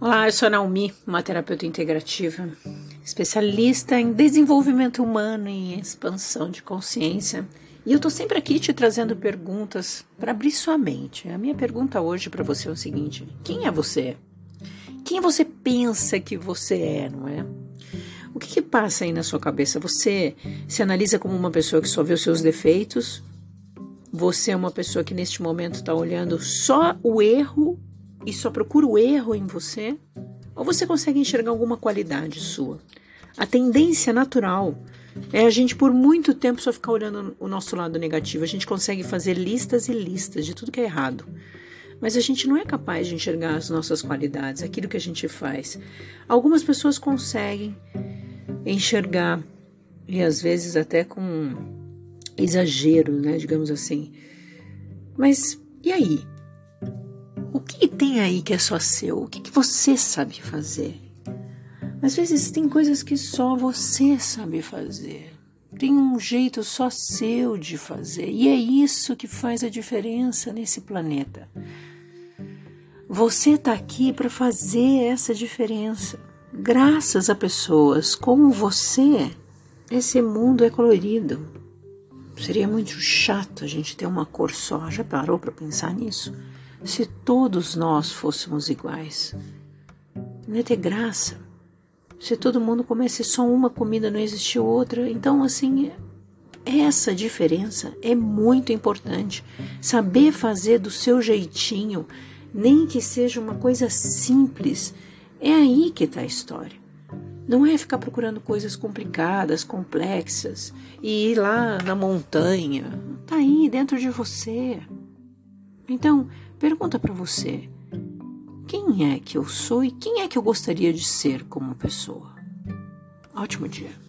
Olá, eu sou a Naomi, uma terapeuta integrativa, especialista em desenvolvimento humano e expansão de consciência. E eu estou sempre aqui te trazendo perguntas para abrir sua mente. A minha pergunta hoje para você é o seguinte: quem é você? Quem você pensa que você é, não é? O que, que passa aí na sua cabeça? Você se analisa como uma pessoa que só vê os seus defeitos? Você é uma pessoa que neste momento está olhando só o erro e só procura o erro em você? Ou você consegue enxergar alguma qualidade sua? A tendência natural é a gente por muito tempo só ficar olhando o nosso lado negativo. A gente consegue fazer listas e listas de tudo que é errado. Mas a gente não é capaz de enxergar as nossas qualidades, aquilo que a gente faz. Algumas pessoas conseguem enxergar, e às vezes até com exagero, né, digamos assim. Mas e aí? O que tem aí que é só seu? O que, que você sabe fazer? Às vezes tem coisas que só você sabe fazer. Tem um jeito só seu de fazer. E é isso que faz a diferença nesse planeta. Você está aqui para fazer essa diferença. Graças a pessoas como você, esse mundo é colorido. Seria muito chato a gente ter uma cor só. Já parou para pensar nisso? Se todos nós fôssemos iguais. Não ia ter graça. Se todo mundo comesse só uma comida, não existir outra. Então, assim, essa diferença é muito importante. Saber fazer do seu jeitinho, nem que seja uma coisa simples, é aí que está a história. Não é ficar procurando coisas complicadas, complexas e ir lá na montanha. Está aí dentro de você. Então, pergunta para você: quem é que eu sou e quem é que eu gostaria de ser como pessoa? Ótimo dia.